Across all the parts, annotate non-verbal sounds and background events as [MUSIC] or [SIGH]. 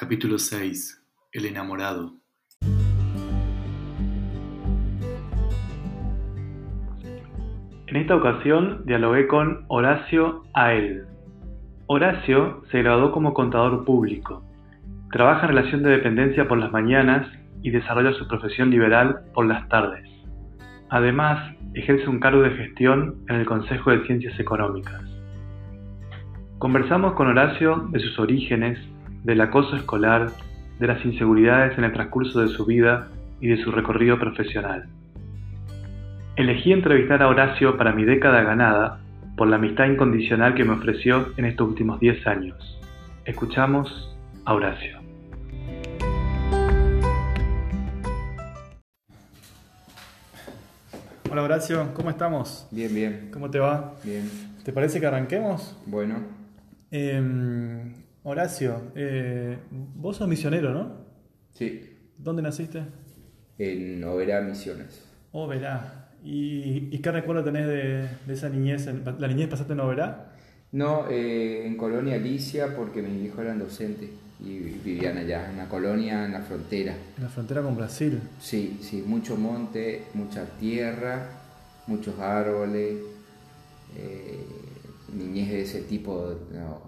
Capítulo 6. El enamorado. En esta ocasión dialogué con Horacio Ael. Horacio se graduó como contador público. Trabaja en relación de dependencia por las mañanas y desarrolla su profesión liberal por las tardes. Además, ejerce un cargo de gestión en el Consejo de Ciencias Económicas. Conversamos con Horacio de sus orígenes, del acoso escolar, de las inseguridades en el transcurso de su vida y de su recorrido profesional. Elegí entrevistar a Horacio para mi década ganada por la amistad incondicional que me ofreció en estos últimos 10 años. Escuchamos a Horacio. Hola Horacio, ¿cómo estamos? Bien, bien. ¿Cómo te va? Bien. ¿Te parece que arranquemos? Bueno. Em, Horacio, eh, vos sos misionero, ¿no? Sí. ¿Dónde naciste? En Oberá Misiones. Oberá. ¿Y, y qué recuerdo tenés de, de esa niñez? ¿La niñez pasaste en Oberá? No, eh, en Colonia Alicia porque mis hijos eran docentes y vivían allá, en la colonia, en la frontera. En la frontera con Brasil. Sí, sí, mucho monte, mucha tierra, muchos árboles, eh, niñez de ese tipo, no,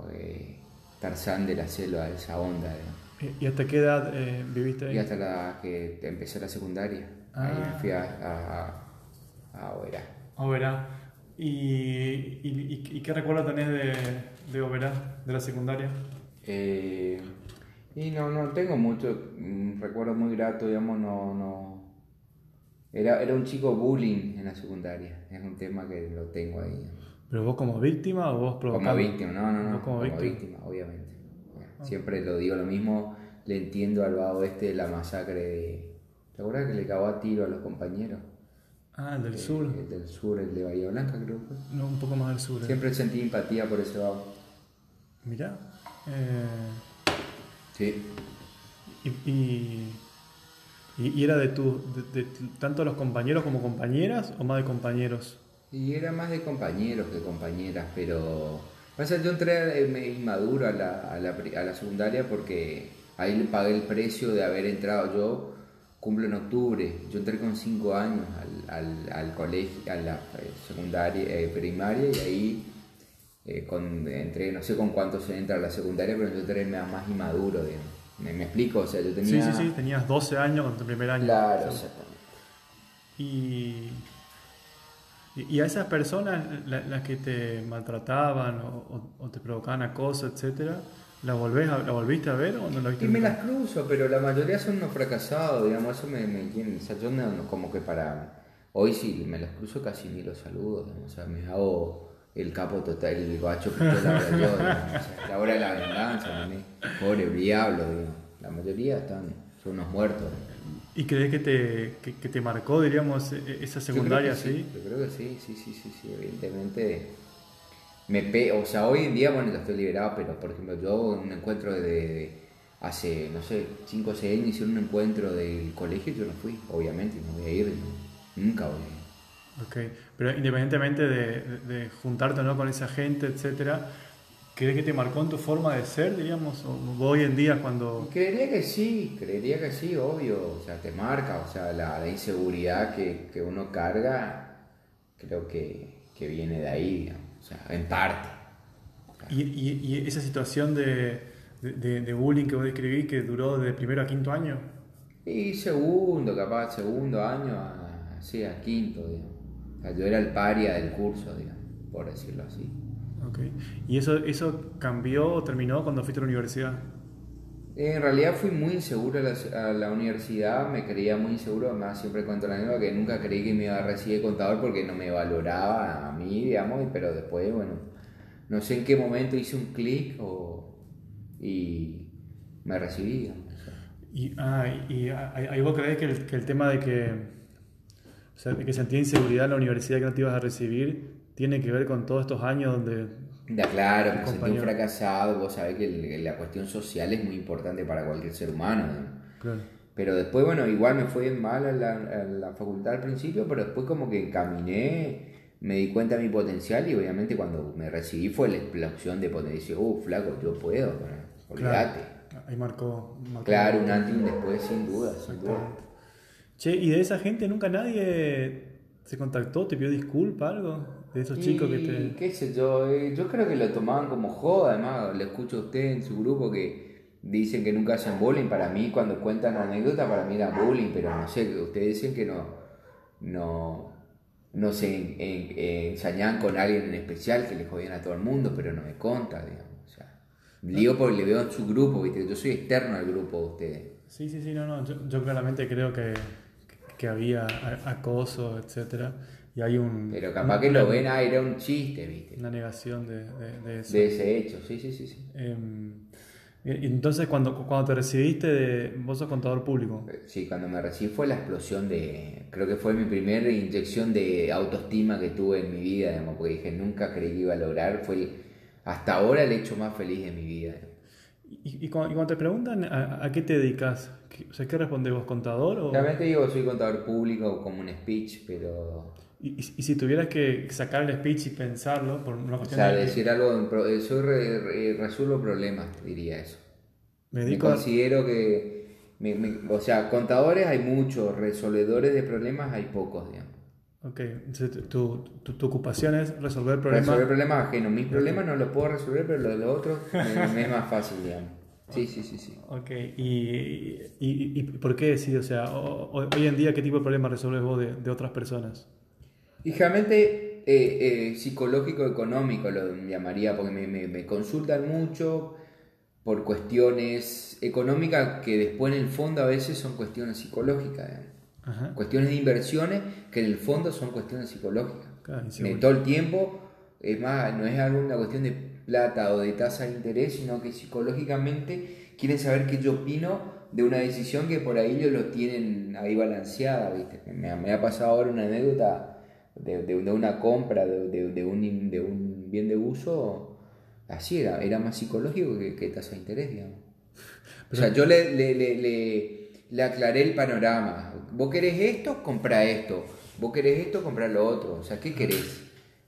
Tarzán de la selva, esa onda. ¿Y hasta qué edad eh, viviste ahí? Y hasta la que empecé la secundaria. Ah. Ahí me fui a, a, a Oberá. Oberá. ¿Y, y, y- y qué recuerdo tenés de, de Oberá, de la secundaria? Eh, y no, no tengo mucho mm, recuerdo muy grato, digamos, no, no. Era, era un chico bullying en la secundaria, es un tema que lo tengo ahí. ¿Pero vos como víctima o vos provocando? Como víctima, no, no, no, como como, víctima. víctima, obviamente. Siempre lo digo lo mismo, le entiendo al vago este de la masacre de... ¿Te acuerdas que le cagó a tiro a los compañeros? Ah, el del Eh, sur. El del sur, el de Bahía Blanca creo que fue. No, un poco más del sur. eh. Siempre sentí empatía por ese vago. Mirá. eh, Sí. y, y, y- y era de tu, de, de tanto los compañeros como compañeras o más de compañeros? Y era más de compañeros que compañeras, pero... Pasa, yo entré eh, inmaduro a la, a, la, a la secundaria porque ahí le pagué el precio de haber entrado. Yo cumplo en octubre, yo entré con 5 años al, al, al colegio, a la eh, secundaria, eh, primaria y ahí eh, con, entré, no sé con cuánto se entra a la secundaria, pero yo entré más más inmaduro, digamos. ¿Me, me explico? O sea, yo tenía... Sí, sí, sí, tenías 12 años con tu primer año. Claro, exactamente. Y, y a esas personas, la- las que te maltrataban o, o- o te provocaban acoso, etcétera, ¿la, volvés a- ¿la volviste a ver o no la viste Y me las cruzo, pero la mayoría son unos fracasados, digamos, eso me, me o sea, yo no, no, como que para, hoy sí me las cruzo casi ni los saludo, digamos, o sea, me hago el capo total, el guacho ahora yo, digamos, o sea, la hora de la venganza, ¿no? pobre diablo, digamos, la mayoría están, son unos muertos. ¿Y crees que te, que, que te marcó, diríamos, e- esa secundaria así? sí, yo creo que sí, sí, sí, sí, sí, evidentemente. Me pe o sea, hoy en día, bueno, ya estoy liberado, pero por ejemplo, yo en un encuentro de, de- hace, no sé, 5 o 6 años hicieron un encuentro del colegio y yo no fui, obviamente, no voy a ir, no, nunca voy a ir. Ok, pero independientemente de, de- de juntarte no con esa gente, etcétera, ¿crees que te marcó en tu forma de ser, diríamos? O hoy en día cuando... Creería que sí, creería que sí, obvio, o sea, te marca, o sea, la, la inseguridad que, que uno carga, creo que, que viene de ahí, digamos, o sea, en parte. Y, y- y esa situación de, de- de- bullying que vos describí que duró de primero a quinto año. Y segundo, capaz, segundo año, a, sí, a quinto, digamos. O sea, yo era el paria del curso, digamos, por decirlo así. Ok. ¿Y eso, eso cambió o terminó cuando fuiste a la universidad? En realidad fui muy inseguro a la, a la universidad, me creía muy inseguro, además siempre cuento la anécdota que nunca creí que me iba a recibir de contador porque no me valoraba a mí, digamos, pero después, bueno, no sé en qué momento hice un clic o, y me recibí, digamos. Y, ah, y ahí ahí vos creés que el, que el tema de que, o sea, de que sentía inseguridad en la universidad que no te ibas a recibir tiene que ver con todos estos años donde... Ya, claro, me sentí un fracasado, vos sabés que el- la cuestión social es muy importante para cualquier ser humano, ¿no? Claro. Pero después, bueno, igual me fue mal a la, a la facultad al principio, pero después como que caminé, me di cuenta de mi potencial y obviamente cuando me recibí fue la explosión de potencia. Uh, flaco, yo puedo, bueno, olvídate. Claro. ahí marcó, Claro, un antes y un después, sin duda, sin duda. Che, ¿y de esa gente nunca nadie se contactó, te pidió disculpa, algo? De esos chicos que te... qué sé yo, eh, yo creo que lo tomaban como joda, además le escucho a usted en su grupo que dicen que nunca hacen bullying, para mí cuando cuentan anécdotas para mí era bullying, pero no sé, ustedes dicen que no, no, no se ensañaban con alguien en especial, que le jodían a todo el mundo, pero no me conta, digamos. O sea, digo porque le veo en su grupo, ¿viste? yo soy externo al grupo de ustedes. Sí, sí, sí, no, no, yo, claramente creo que, que había acoso, etcétera y hay un... Pero capaz que lo ven, ah, era un chiste, ¿viste? Una negación de, de, eso. De ese hecho, sí, sí, sí. sí. Em, entonces, cuando, cuando te recibiste, de, vos sos contador público. Eh, sí, cuando me recibí fue la explosión de... Creo que fue mi primera inyección de autoestima que tuve en mi vida, digamos, porque dije, nunca creí que iba a lograr. Fue hasta ahora el hecho más feliz de mi vida. ¿Y, y, cuando, te preguntan a, qué te dedicas, ¿qué, o sea, ¿qué respondes vos, contador? O... Realmente digo, soy contador público como un speech, pero y, y, si tuvieras que sacar el speech y pensarlo por una cuestión o sea, decir algo, soy re, resuelvo problemas, diría eso. Me, considero que, o sea, contadores hay muchos, resolvedores de problemas hay pocos, digamos. Ok, entonces tu, tu, tu, ocupación es resolver problemas. Resolver problemas ajenos. Mis problemas no los puedo resolver, pero los de los otros me, es más fácil, digamos. Sí, sí, sí, sí. Ok, ¿y, y, y por qué decís? O sea, hoy en día, ¿qué tipo de problemas resolves vos de, de otras personas? Y realmente eh, eh, psicológico-económico lo llamaría, porque me, me, consultan mucho por cuestiones económicas que después en el fondo a veces son cuestiones psicológicas. Cuestiones de inversiones que en el fondo son cuestiones psicológicas. todo el tiempo, es más, no es alguna cuestión de plata o de tasa de interés, sino que psicológicamente quieren saber qué yo opino de una decisión que por ahí ellos lo tienen ahí balanceada, ¿viste? Me, me ha pasado ahora una anécdota de, de, una compra de, de, un, de un bien de uso, así era, era más psicológico que, que tasa de interés, digamos. O sea, yo le, le, le, le, aclaré el panorama. Vos querés esto, compra esto. Vos querés esto, compra lo otro. O sea, ¿qué querés?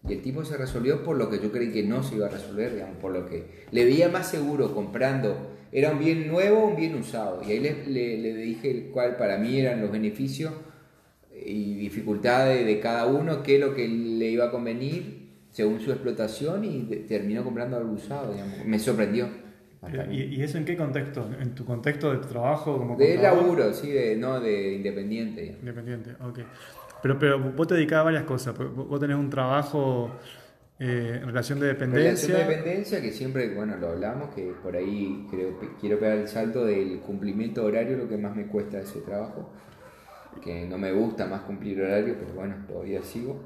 Y el tipo se resolvió por lo que yo creí que no se iba a resolver, digamos, por lo que le veía más seguro comprando. Era un bien nuevo o un bien usado. Y ahí le, le, le dije cuál para mí eran los beneficios y dificultades de cada uno, qué es lo que le iba a convenir según su explotación y terminó comprando algo usado, digamos. Me sorprendió. ¿Y, eso en qué contexto? ¿En tu contexto de trabajo como De laburo, sí, de, no de independiente. Independiente, ok. Pero, pero vos te dedicás a varias cosas. Vos tenés un trabajo eh, en relación de dependencia. Relación de dependencia, que siempre, bueno, lo hablamos, que por ahí creo, quiero pegar el salto del cumplimiento horario, lo que más me cuesta ese trabajo que no me gusta más cumplir horario, pero bueno, todavía sigo.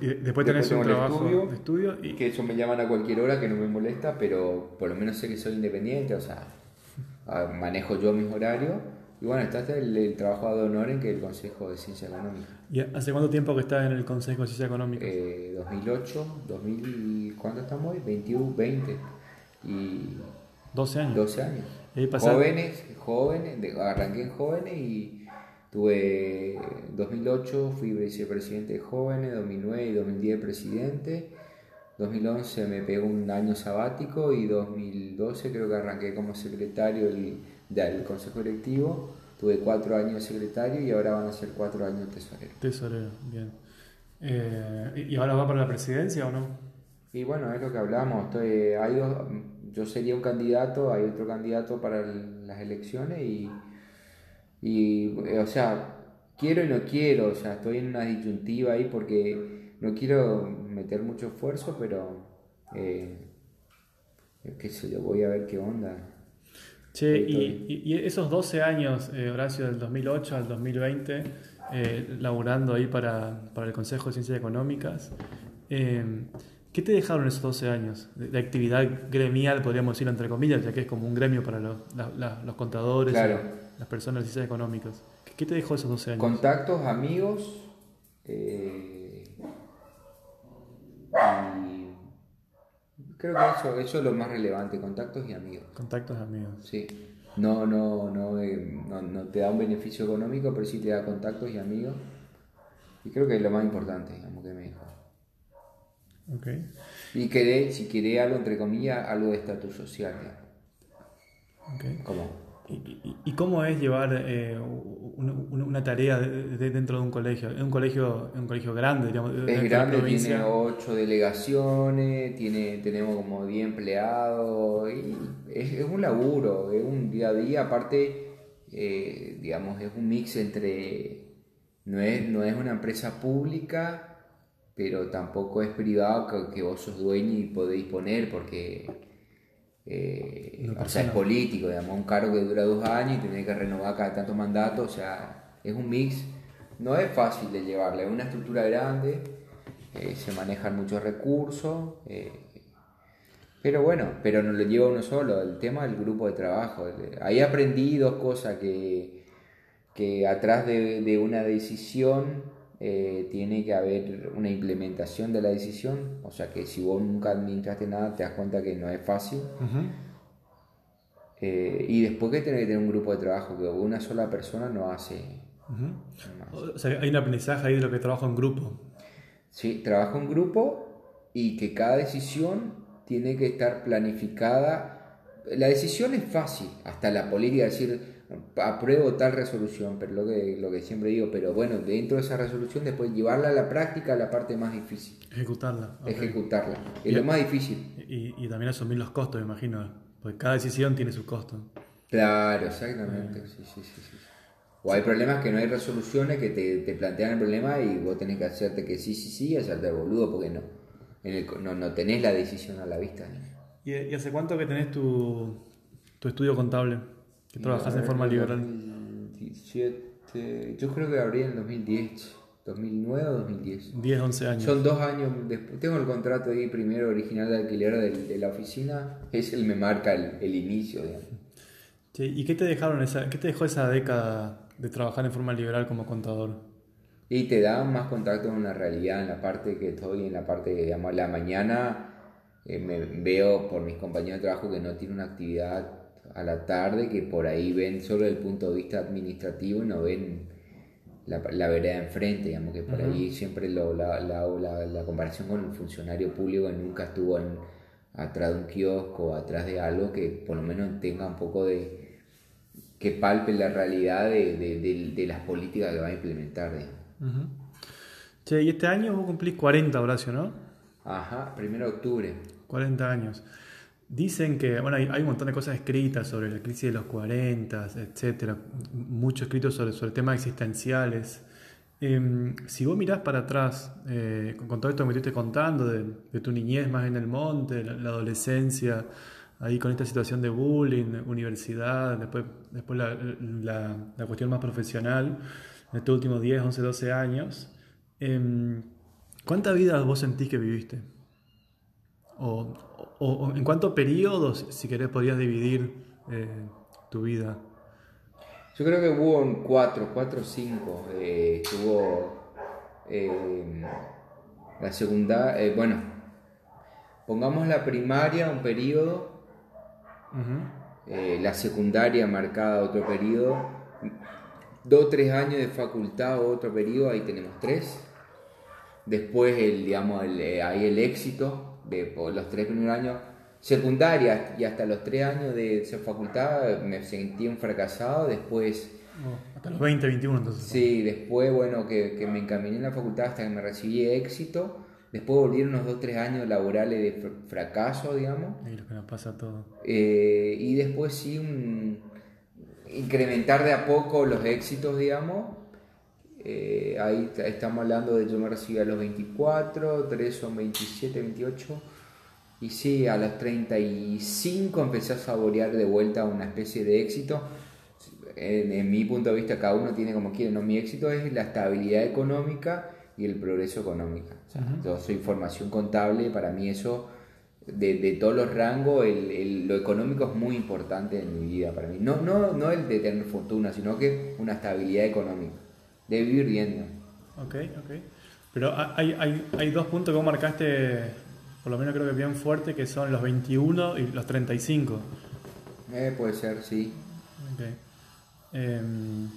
Y después tenés un trabajo de estudio y... que eso me llaman a cualquier hora que no me molesta, pero por lo menos sé que soy independiente, o sea, manejo yo mis horarios. Y bueno, está el, trabajo de honor en que el Consejo de Ciencia Económica. ¿Y hace cuánto tiempo que estás en el Consejo de Ciencia Económica? Eh, 2008, 2000, ¿cuánto estamos hoy? 21, 20 y... 12 años. 12 años. Jóvenes, jóvenes, arranqué en jóvenes y Tuve 2008 fui vicepresidente de jóvenes, 2009 y 2010 presidente, 2011 me pegó un año sabático y 2012 creo que arranqué como secretario del, consejo directivo. Tuve cuatro años de secretario y ahora van a ser cuatro años de tesorero. Tesorero, bien. Eh, ¿Y ahora va para la presidencia o no? Y bueno, es lo que hablamos. Estoy, hay dos, yo sería un candidato, hay otro candidato para las elecciones y y, o sea, quiero y no quiero, o sea, estoy en una disyuntiva ahí porque no quiero meter mucho esfuerzo, pero eh, qué sé yo, voy a ver qué onda. Che, y, y, esos 12 años, eh, Horacio, del 2008 al 2020, eh, laburando ahí para, para, el Consejo de Ciencias Económicas, eh, ¿qué te dejaron esos 12 años de, actividad gremial, podríamos decir entre comillas, ya que es como un gremio para los, los contadores? Claro las personas ciencias económicas. ¿Qué te dejó esos 12 años? Contactos, amigos. Eh, creo que eso, eso es lo más relevante, contactos y amigos. Contactos y amigos. Sí. No, no, no, eh, no, no, te da un beneficio económico, pero sí te da contactos y amigos. Y creo que es lo más importante, digamos, que me dejó. Okay. Y quedé, si querés algo, entre comillas, algo de estatus social. ¿Y, cómo es llevar eh, una, tarea dentro de un colegio? Es un colegio, un colegio grande, digamos. Es grande, tiene ocho delegaciones, tiene, tenemos como 10 empleados, y es, un laburo, es un día a día, aparte, eh, digamos, es un mix entre, no es, no es una empresa pública, pero tampoco es privado que, que vos sos dueño y podéis poner, porque eh, o sea, es político, digamos, un cargo que dura dos años y tiene que renovar cada tanto mandato, o sea, es un mix, no es fácil de llevarle, es una estructura grande, eh, se manejan muchos recursos, eh, pero bueno, pero no lo lleva uno solo, el tema del grupo de trabajo, ahí aprendí dos cosas que, que atrás de, de una decisión eh, tiene que haber una implementación de la decisión, o sea que si vos nunca administraste nada te das cuenta que no es fácil. Eh, y después que tener que tener un grupo de trabajo, que una sola persona no hace. O sea, hay un aprendizaje ahí de lo que trabajo en grupo. Sí, trabajo en grupo y que cada decisión tiene que estar planificada. La decisión es fácil, hasta la política, decir, apruebo tal resolución, pero lo que, lo que siempre digo, pero bueno, dentro de esa resolución después llevarla a la práctica la parte más difícil. Ejecutarla. Ejecutarla. Es lo más difícil. Y, y, también asumir los costos, me imagino, porque cada decisión tiene su costo. Claro, exactamente. Sí, sí, sí, o hay problemas que no hay resoluciones que te, te, plantean el problema y vos tenés que hacerte que sí, sí, sí, y hacerte el boludo porque no, en el, no, no tenés la decisión a la vista. ¿Y, ¿Y, hace cuánto que tenés tu, tu estudio contable? Que trabajas en forma liberal. 2017, yo creo que abrí en 2010. 2009 o 2010. 10, 11 años. Son dos años después. Tengo el contrato ahí primero original de alquiler de, la oficina. Es el me marca el, inicio. ¿Y qué te, dejaron esa, qué te dejó esa década de trabajar en forma liberal como contador? Y te da más contacto con la realidad en la parte que estoy, en la parte, digamos, la mañana eh, me veo por mis compañeros de trabajo que no tienen una actividad a la tarde que por ahí ven solo el punto de vista administrativo y no ven la, la vereda enfrente, digamos que por ahí siempre lo, la, la, la, comparación con el funcionario público que nunca estuvo en, atrás de un kiosco, atrás de algo que por lo menos tenga un poco de que palpe la realidad de, de, de, las políticas que va a implementar. Che, y este año vos cumplís 40, Horacio, ¿no? Ajá, primero de octubre. 40 años. Dicen que, bueno, hay, un montón de cosas escritas sobre la crisis de los 40, etcétera, mucho escrito sobre, sobre temas existenciales. Em, si vos mirás para atrás, eh, con, todo esto que me estuviste contando, de, tu niñez más en el monte, la, adolescencia, ahí con esta situación de bullying, universidad, después, después la, la, la cuestión más profesional, en estos últimos 10, 11, 12 años, eh, ¿cuánta vida vos sentís que viviste? O, o, en cuántos periodos, si querés, podrías dividir eh, tu vida? Yo creo que hubo en cuatro, cuatro o cinco. Eh, tuvo eh, la segunda, bueno, pongamos la primaria un periodo, la secundaria marcada otro periodo, dos o tres años de facultad otro periodo, ahí tenemos tres. Después el, digamos, ahí el éxito, de los tres primeros años secundaria y hasta los tres años de facultad me sentí un fracasado, después... Oh, hasta los 20, 21 entonces. Sí, después, bueno, que, que, me encaminé en la facultad hasta que me recibí éxito. Después volvieron unos 2, 3 años laborales de fracaso, digamos. Y lo que nos pasa a todos. Eh, y después sí, un, incrementar de a poco los éxitos, digamos. Eh, ahí estamos hablando de yo me recibí a los 24, 3 son 27, 28. Y sí, a los 35 empecé a saborear de vuelta una especie de éxito. En, mi punto de vista, cada uno tiene como quiere. No, mi éxito es la estabilidad económica y el progreso económico. Yo soy formación contable, para mí eso, de, de todos los rangos, el, lo económico es muy importante en mi vida para mí. No, no, no el de tener fortuna, sino que una estabilidad económica de vivir bien. Ok, ok. Pero hay, hay, hay dos puntos que vos marcaste, por lo menos creo que bien fuerte, que son los 21 y los 35. Eh, puede ser, sí. Okay. Em,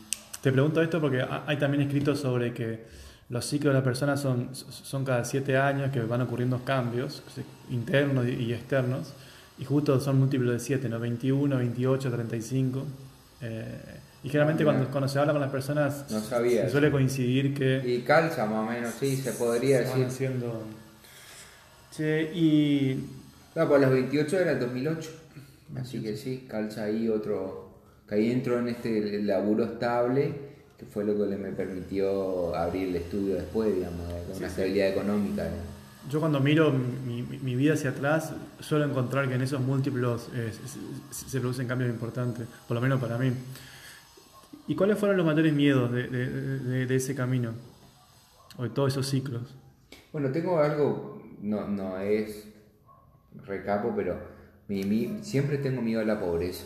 te pregunto esto porque hay también escrito sobre que los ciclos de la persona son, son cada siete años que van ocurriendo cambios internos y externos. y justo son múltiplos de 7, ¿no? 21, 28, 35. Y generalmente cuando, cuando, se habla con las personas no sabía se suele coincidir que... Y calza más o menos, sí, se podría decir. Siendo... y... No, pues los 28 era el 2008. Así que sí, calza ahí otro... Que ahí entró en este laburo estable, que fue lo que me permitió abrir el estudio después, digamos, con una estabilidad económica. Yo cuando miro mi, vida hacia atrás, suelo encontrar que en esos múltiplos eh, se, producen cambios importantes, por lo menos para mí. ¿Y cuáles fueron los mayores miedos de, ese camino? O de todos esos ciclos. Bueno, tengo algo, no, no es recapo, pero mi, siempre tengo miedo a la pobreza.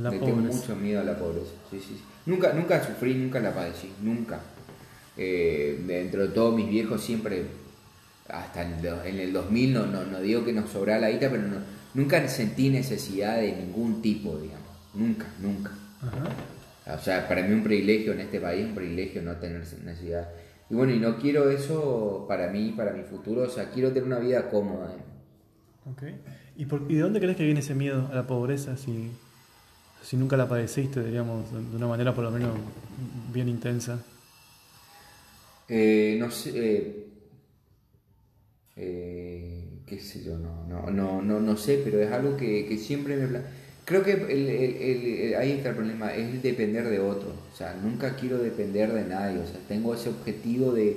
La tengo mucho miedo a la pobreza. Sí, sí, Nunca, nunca sufrí, nunca la padecí, nunca. Eh, dentro de todos mis viejos siempre hasta en el 2000, no, no, no digo que nos sobrara la guita, pero nunca sentí necesidad de ningún tipo, digamos. Nunca, nunca. O sea, para mí un privilegio en este país, un privilegio no tener necesidad. Y bueno, y no quiero eso para mí, para mi futuro, o sea, quiero tener una vida cómoda. Okay. ¿Y, por, ¿Y de dónde crees que viene ese miedo a la pobreza si, si nunca la padeciste, diríamos, de una manera por lo menos bien intensa? Eh, no sé, eh, eh, qué sé yo, no, no, no, no, no sé, pero es algo que, que siempre me... Creo que el, ahí está el problema, es el depender de otro. O sea, nunca quiero depender de nadie. O sea, tengo ese objetivo de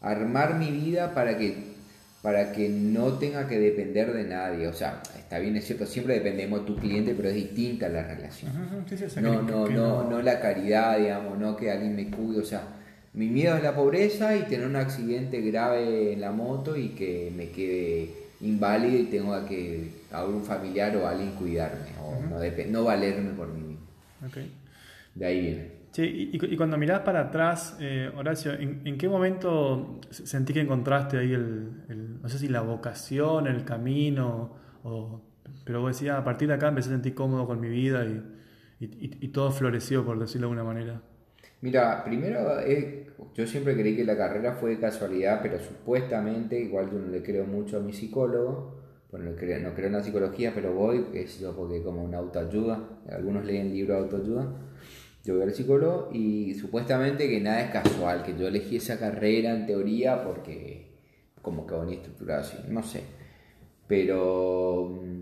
armar mi vida para que, para que no tenga que depender de nadie. O sea, está bien, es cierto, siempre dependemos de tu cliente, pero es distinta la relación. no, no, no, no la caridad, digamos, no que alguien me cuide. O sea, mi miedo es la pobreza y tener un accidente grave en la moto y que me quede inválido y tenga que a un familiar o alguien cuidarme o no, no, valerme por mí mismo. Okay. De ahí viene. Sí, y, cuando mirás para atrás, eh, Horacio, ¿en, qué momento sentí que encontraste ahí el, no sé si la vocación, el camino, o, pero vos decías, a partir de acá empecé a sentir cómodo con mi vida y, y todo floreció, por decirlo de alguna manera? Mira, primero, eh, yo siempre creí que la carrera fue de casualidad, pero supuestamente, igual yo no le creo mucho a mi psicólogo, bueno, no creo, en la psicología, pero voy, es yo porque como una autoayuda, algunos leen libros de autoayuda, yo voy al psicólogo y supuestamente que nada es casual, que yo elegí esa carrera en teoría porque como que venía estructurado así, no sé, pero mm,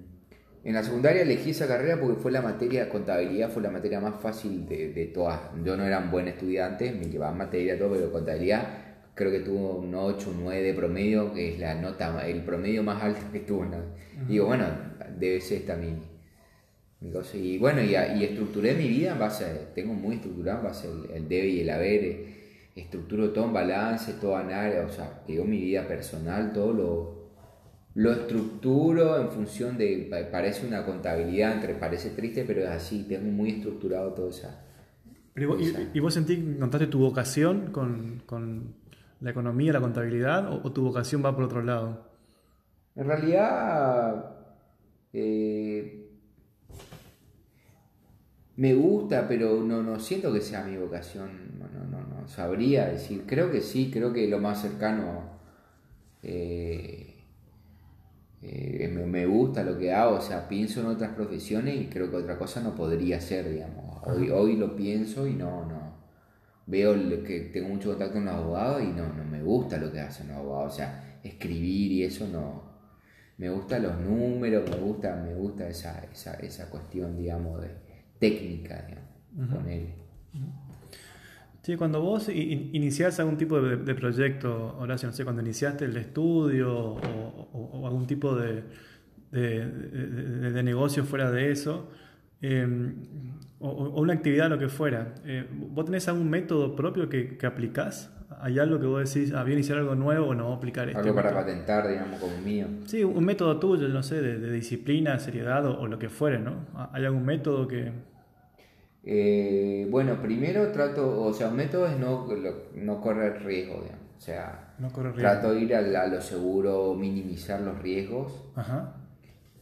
en la secundaria elegí esa carrera porque fue la materia, contabilidad fue la materia más fácil de, de todas. Yo no era un buen estudiante, me llevaba materia todo, pero contabilidad creo que tuvo un 8, un 9 de promedio, que es la nota, el promedio más alto que tuvo. Digo, bueno, debe ser esta mi, mi cosa. Y bueno, y, y, estructuré mi vida en base, tengo muy estructurado en base el, el debe y el haber, eh, estructuro todo en balance, todo en área, o sea, digo mi vida personal, todo lo lo estructuro en función de, parece una contabilidad, entre parece triste, pero es así, tengo muy estructurado todo eso. y, vos sentís que encontraste tu vocación con, con, la economía, la contabilidad, o, tu vocación va por otro lado? En realidad, eh, me gusta, pero no, no siento que sea mi vocación, no, no, no, sabría decir, creo que sí, creo que lo más cercano... Eh, eh, me, gusta lo que hago, o sea, pienso en otras profesiones y creo que otra cosa no podría ser, digamos. Hoy, hoy lo pienso y no, no. Veo que tengo mucho contacto con los abogados y no, no me gusta lo que hacen los abogados, o sea, escribir y eso no. Me gustan los números, me gusta, me gusta esa, esa, esa cuestión, digamos, de técnica, digamos, con él. Sí, cuando vos iniciás algún tipo de, proyecto, Horacio, no sé, cuando iniciaste el estudio o, algún tipo de, de, negocio fuera de eso, em, o, una actividad, lo que fuera, eh, ¿vos tenés algún método propio que, que aplicás? ¿Hay algo que vos decís, ah, voy a iniciar algo nuevo o no voy a aplicar esto? Algo para patentar, digamos, como mío. Sí, un método tuyo, no sé, de, disciplina, seriedad o, lo que fuere, ¿no? ¿Hay algún método que, eh, bueno, primero trato, o sea, un método es no, no correr riesgo, digamos. O sea, trato de ir a, lo seguro, minimizar los riesgos.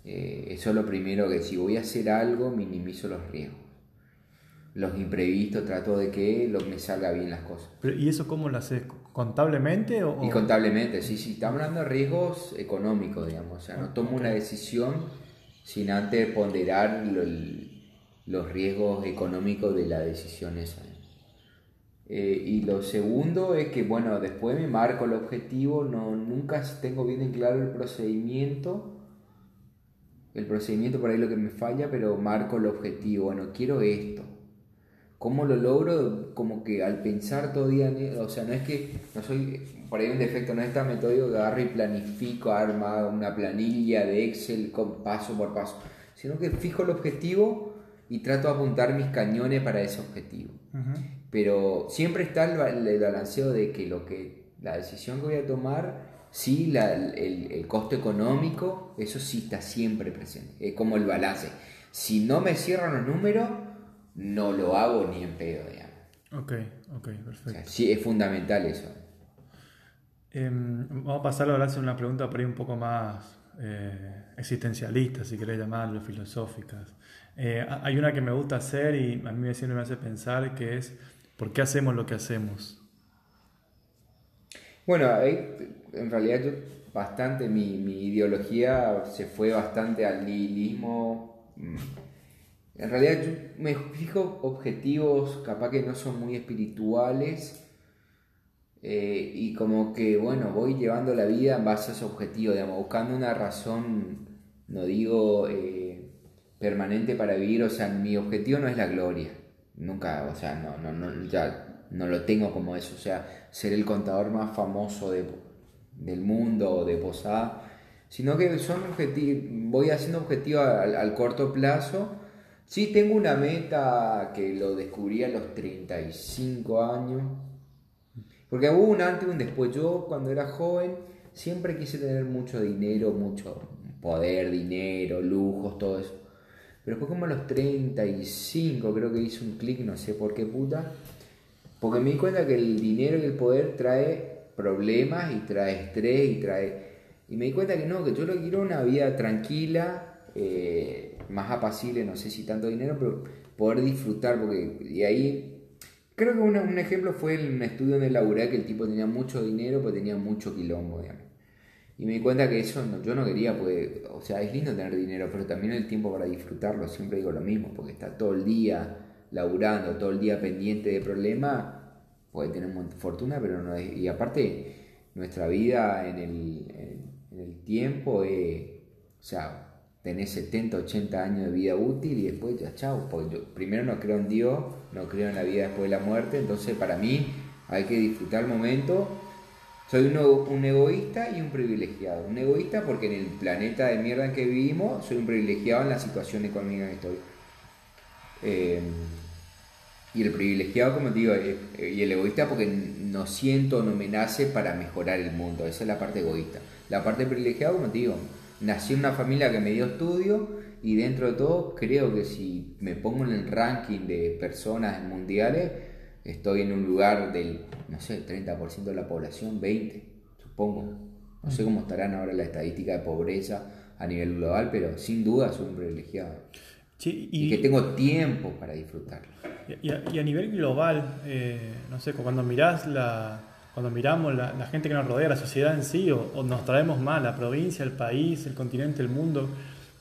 Eh, eso es lo primero que si voy a hacer algo, minimizo los riesgos. Los imprevistos, trato de que lo, me salga bien las cosas. ¿Y eso cómo lo haces? ¿Contablemente? Y contablemente, sí, sí. Estamos hablando de riesgos económicos, digamos. O sea, no tomo una decisión sin antes ponderar los riesgos económicos de la decisión esa. Eh, y lo segundo es que, bueno, después me marco el objetivo, no, nunca tengo bien en claro el procedimiento, el procedimiento por ahí lo que me falla, pero marco el objetivo, bueno, quiero esto. ¿Cómo lo logro? Como que al pensar todo día, o sea, no es que, no soy, por ahí un defecto, no es esta metódico que agarro y planifico, arma una planilla de Excel con paso por paso, sino que fijo el objetivo y trato de apuntar mis cañones para ese objetivo. Pero siempre está el, balanceo de que lo que la decisión que voy a tomar, sí, el, costo económico, eso sí está siempre presente. Es como el balance. Si no me cierran los números, no lo hago ni en pedo, digamos. Ok, ok, perfecto. sí, es fundamental eso. Em, vamos a pasar ahora a hacer una pregunta por ahí un poco más eh, existencialista, si querés llamarlo, filosóficas. Eh, hay una que me gusta hacer y a mí siempre me hace pensar que es ¿por qué hacemos lo que hacemos? Bueno, en realidad yo bastante, mi, mi ideología se fue bastante al nihilismo. En realidad yo me fijo objetivos capaz que no son muy espirituales eh, y como que, bueno, voy llevando la vida en base a ese objetivo, digamos, buscando una razón, no digo... Eh, permanente para vivir, o sea, mi objetivo no es la gloria, nunca, o sea, no, no, no, ya no lo tengo como eso, o sea, ser el contador más famoso de, del mundo o de Posada, sino que son objetivos, voy haciendo objetivos al, corto plazo, sí tengo una meta que lo descubrí a los 35 años, porque hubo un antes y un después, yo cuando era joven siempre quise tener mucho dinero, mucho poder, dinero, lujos, todo eso. Pero después como a los 35 creo que hice un clic, no sé por qué puta, porque me di cuenta que el dinero y el poder trae problemas y trae estrés y trae... Y me di cuenta que no, que yo lo quiero una vida tranquila, eh, más apacible, no sé si tanto dinero, pero poder disfrutar, porque y ahí... Creo que un ejemplo fue en un estudio de laboral que el tipo tenía mucho dinero, pero tenía mucho quilombo. Y me di cuenta que eso yo no quería, pues, o sea, es lindo tener dinero, pero también el tiempo para disfrutarlo, siempre digo lo mismo, porque está todo el día laburando, todo el día pendiente de problemas, puede tener fortuna, pero no es, y aparte, nuestra vida en el, en, el tiempo es, o sea, tenés 70, 80 años de vida útil y después ya chao, porque primero no creo en Dios, no creo en la vida después de la muerte, entonces para mí hay que disfrutar el momento soy un, egoísta y un privilegiado. Un egoísta porque en el planeta de mierda en que vivimos soy un privilegiado en la situación económica que estoy. Eh, y el privilegiado, como te digo, eh, y el egoísta porque no siento, no me nace para mejorar el mundo. Esa es la parte egoísta. La parte privilegiada, como te digo, nací en una familia que me dio estudio y dentro de todo creo que si me pongo en el ranking de personas mundiales, estoy en un lugar del, no sé, 30% de la población, 20, supongo. No sé cómo estarán ahora la estadística de pobreza a nivel global, pero sin duda soy un privilegiado. y, que tengo tiempo para disfrutarlo. Y a, nivel global, eh, no sé, cuando mirás la, cuando miramos la, gente que nos rodea, la sociedad en sí, o, nos traemos más, la provincia, el país, el continente, el mundo,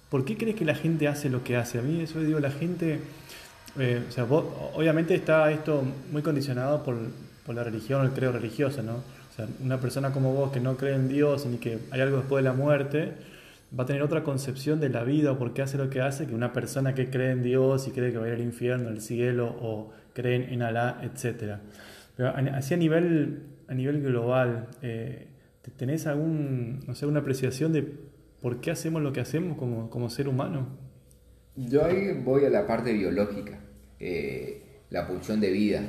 ¿por qué crees que la gente hace lo que hace? A mí eso digo, la gente eh, o sea, obviamente está esto muy condicionado por, por la religión el creo religioso, ¿no? O sea, una persona como vos que no cree en Dios ni que hay algo después de la muerte, va a tener otra concepción de la vida o por qué hace lo que hace que una persona que cree en Dios y cree que va a ir al infierno, al cielo o cree en Alá, etc. Pero así a nivel, a nivel global, eh, ¿tenés algún, no sé, una apreciación de por qué hacemos lo que hacemos como, como ser humano? Yo ahí voy a la parte biológica, eh, la pulsión de vida.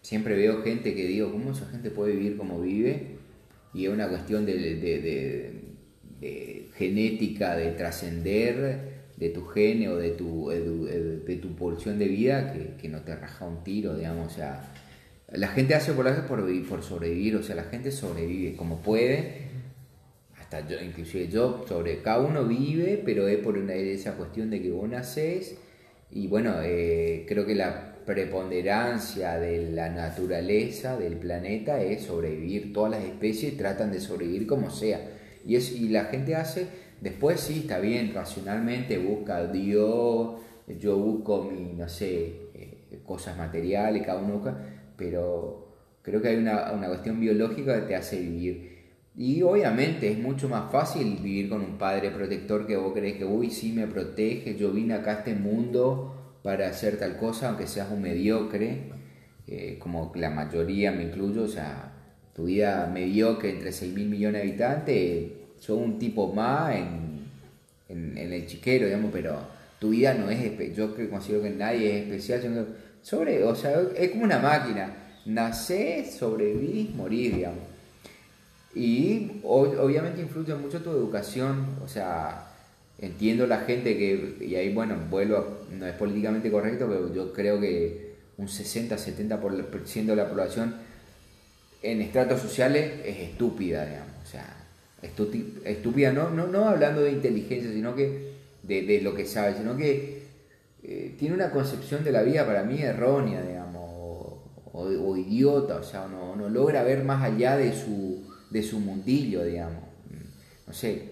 Siempre veo gente que digo, ¿cómo esa gente puede vivir como vive? Y es una cuestión de, genética, de trascender de tu gene o de tu, de, tu pulsión de vida que, no te raja un tiro, digamos. O sea, la gente hace por, por, por sobrevivir, o sea, la gente sobrevive como puede yo, inclusive yo, sobre cada uno vive, pero es por una, esa cuestión de que vos nacés y bueno, eh, creo que la preponderancia de la naturaleza del planeta es sobrevivir. Todas las especies tratan de sobrevivir como sea. Y, es, y la gente hace Después sí, está bien, racionalmente busca a Dios, yo busco mi, no sé, eh, cosas materiales, cada uno busca, pero creo que hay una, una cuestión biológica que te hace vivir. Y obviamente es mucho más fácil vivir con un padre protector que vos crees que, uy, sí me protege, yo vine acá a este mundo para hacer tal cosa, aunque seas un mediocre, eh, como la mayoría me incluyo, o sea, tu vida mediocre entre 6 mil millones de habitantes, sos un tipo más en, en, el chiquero, digamos, pero tu vida no es, yo considero que nadie es especial, sobre, o sea, es como una máquina, nacés, sobrevivís, morís, digamos. Y obviamente influye mucho tu educación, o sea, entiendo la gente que, y ahí bueno, vuelvo, no es políticamente correcto, pero yo creo que un 60-70% de la población en estratos sociales es estúpida, digamos, o sea, estúpida, no, no, no hablando de inteligencia, sino que de, lo que sabe, sino que eh, tiene una concepción de la vida para mí errónea, digamos, o, idiota, o sea, no, no logra ver más allá de su de su mundillo, digamos. No sé.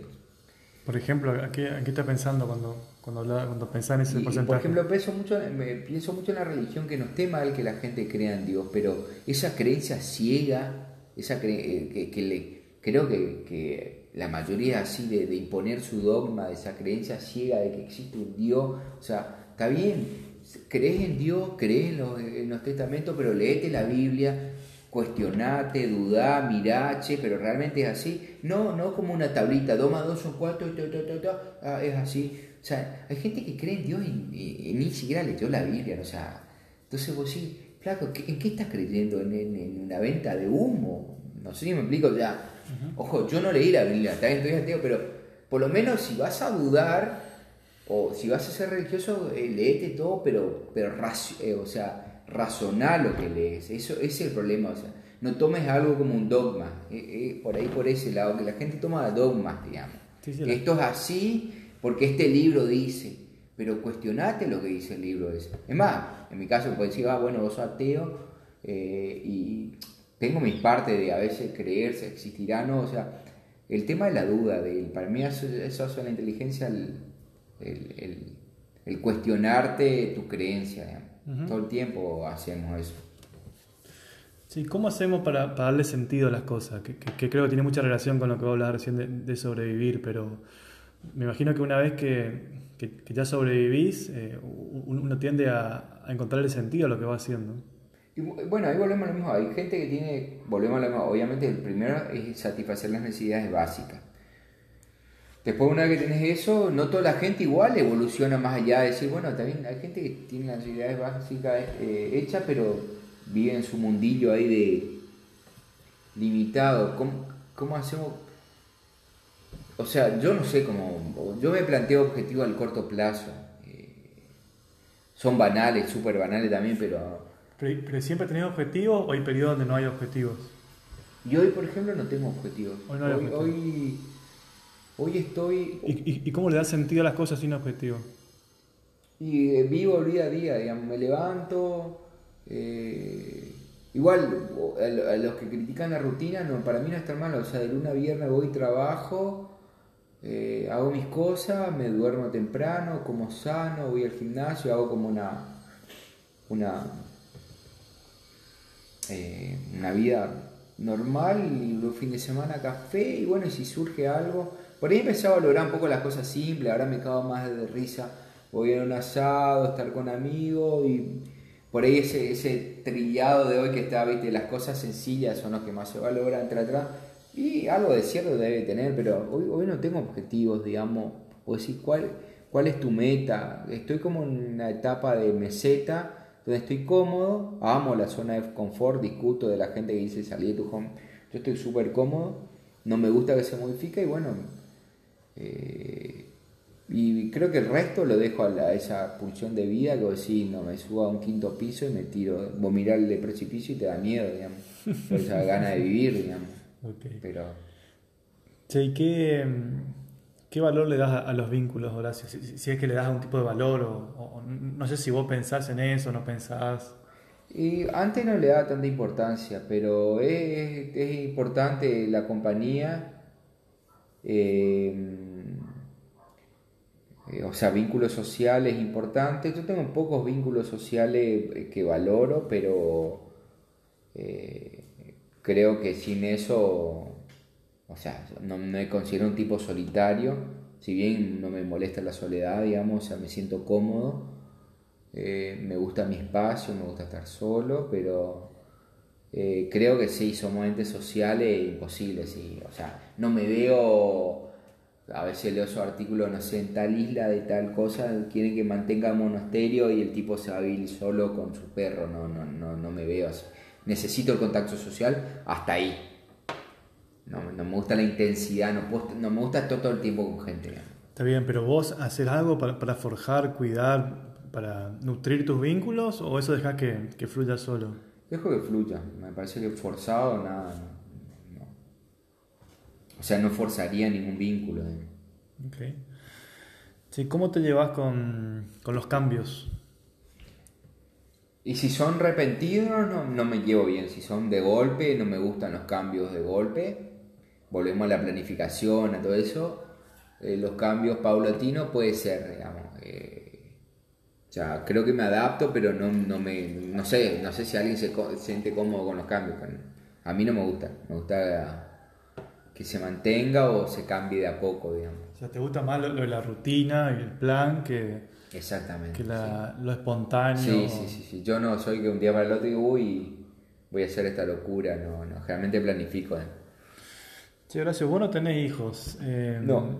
Por ejemplo, ¿a qué, qué estás pensando cuando, cuando, cuando pensás en ese porcentaje? Por ejemplo, pienso mucho, me, pienso mucho en la religión, que no esté mal que la gente crea en Dios, pero esa creencia ciega, esa eh, que, le, creo que, que, la mayoría así de, de, imponer su dogma, de esa creencia ciega de que existe un Dios, o sea, está bien, crees en Dios, crees en los, en los testamentos, pero leete la Biblia, cuestionate, dudá, mirá, che, pero realmente es así. No, no como una tablita, 2 más 2 son 4, ah, es así. O sea, hay gente que cree en Dios y, ni siquiera leyó la Biblia, o sea, entonces vos sí, flaco, ¿en qué estás creyendo? ¿En, una venta de humo? No sé si me explico, ya. Ojo, yo no leí la Biblia, está bien, estoy pero por lo menos si vas a dudar o si vas a ser religioso, eh, leete todo, pero, pero eh, o sea, razonar lo que lees. Eso, ese es el problema. O sea, no tomes algo como un dogma. Eh, eh, por ahí, por ese lado, que la gente toma dogmas, digamos. Esto es así porque este libro dice. Pero cuestionate lo que dice el libro ese. Es más, en mi caso, puedes decir, ah, bueno, vos sos ateo eh, y tengo mis partes de a veces creer si existirá, no. O sea, el tema de la duda, de, para mí eso, eso hace la inteligencia, el, el, el cuestionarte tu creencia, digamos. Todo el tiempo hacemos eso. Sí, ¿cómo hacemos para, darle sentido a las cosas? Que, creo que tiene mucha relación con lo que vos hablabas recién de, sobrevivir, pero me imagino que una vez que, ya sobrevivís, eh, uno tiende a, a encontrarle sentido a lo que va haciendo. Y bueno, ahí volvemos a lo mismo. Hay gente que tiene, volvemos a lo mismo. Obviamente, el primero es satisfacer las necesidades básicas. Después, una vez que tenés eso, no toda la gente igual evoluciona más allá de decir, bueno, también hay gente que tiene las necesidades básicas eh, hechas, pero vive en su mundillo ahí de limitado. ¿Cómo, hacemos? O sea, yo no sé cómo. Yo me planteo objetivos al corto plazo. Eh, son banales, súper banales también, pero, pero. siempre tenés objetivos o hay periodos donde no hay objetivos? Y hoy, por ejemplo, no tengo objetivos. Hoy, no hay objetivos. hoy Hoy estoy... ¿Y, cómo le da sentido a las cosas sin objetivo? Y eh, vivo el día a día, digamos, me levanto... Eh, igual, a los que critican la rutina, no, para mí no está mal, o sea, de luna a viernes voy, trabajo, eh, hago mis cosas, me duermo temprano, como sano, voy al gimnasio, hago como una... una una vida normal y luego fin de semana café y bueno, si surge algo, por ahí empecé a valorar un poco las cosas simples, ahora me cago más de risa. Voy a un asado, estar con amigos y por ahí ese, ese trillado de hoy que está, viste, las cosas sencillas son las que más se valoran, entre atrás. Y algo de cierto debe tener, pero hoy, hoy no tengo objetivos, digamos, o decir, ¿cuál, ¿cuál es tu meta? Estoy como en una etapa de meseta, donde estoy cómodo, amo la zona de confort, discuto de la gente que dice salí de tu home, yo estoy súper cómodo, no me gusta que se modifique y bueno, eh, y creo que el resto lo dejo a, esa pulsión de vida que si no, me subo a un quinto piso y me tiro, vos mirar el precipicio y te da miedo, digamos, por esa [LAUGHS] gana de vivir, digamos. Pero... ¿y qué, qué valor le das a, los vínculos, Horacio? Si, es que le das algún tipo de valor o, no sé si vos pensás en eso, no pensás... Y antes no le daba tanta importancia, pero es, es importante la compañía Eh, o sea, vínculos sociales importantes. Yo tengo pocos vínculos sociales eh, que valoro, pero eh, creo que sin eso, o sea, no me considero un tipo solitario. Si bien no me molesta la soledad, digamos, o sea, me siento cómodo. me gusta mi espacio, me gusta estar solo, pero creo que sí, somos entes sociales imposibles. o sea, no me veo a veces leo su artículo, no sé, en tal isla de tal cosa, quieren que mantenga monasterio y el tipo se va a vivir solo con su perro, no, no, no, no me veo así. Necesito el contacto social hasta ahí. No, me gusta la intensidad, no, no me gusta estar todo el tiempo con gente. Está bien, pero vos hacer algo para, para, forjar, cuidar, para nutrir tus vínculos o eso dejas que, que fluya solo? Dejo que fluya, me parece que forzado nada. O sea, no forzaría ningún vínculo. Ok. Sí, ¿Cómo te llevas con, los cambios? Y si son repentinos, no, me llevo bien. Si son de golpe, no me gustan los cambios de golpe. Volvemos a la planificación, a todo eso. Eh, los cambios paulatinos puede ser, digamos. Eh, o sea, creo que me adapto, pero no, no me. No sé, no sé si alguien se siente cómodo con los cambios. a mí no me gusta. Me gusta que se mantenga o se cambie de a poco, digamos. O sea, ¿te gusta más lo, de la rutina y el plan que, Exactamente, que lo espontáneo? Sí, sí, sí, sí. Yo no soy que un día para el otro digo, uy, voy a hacer esta locura, no, no, generalmente planifico. ¿eh? Sí, Horacio, vos no tenés hijos. Eh, no.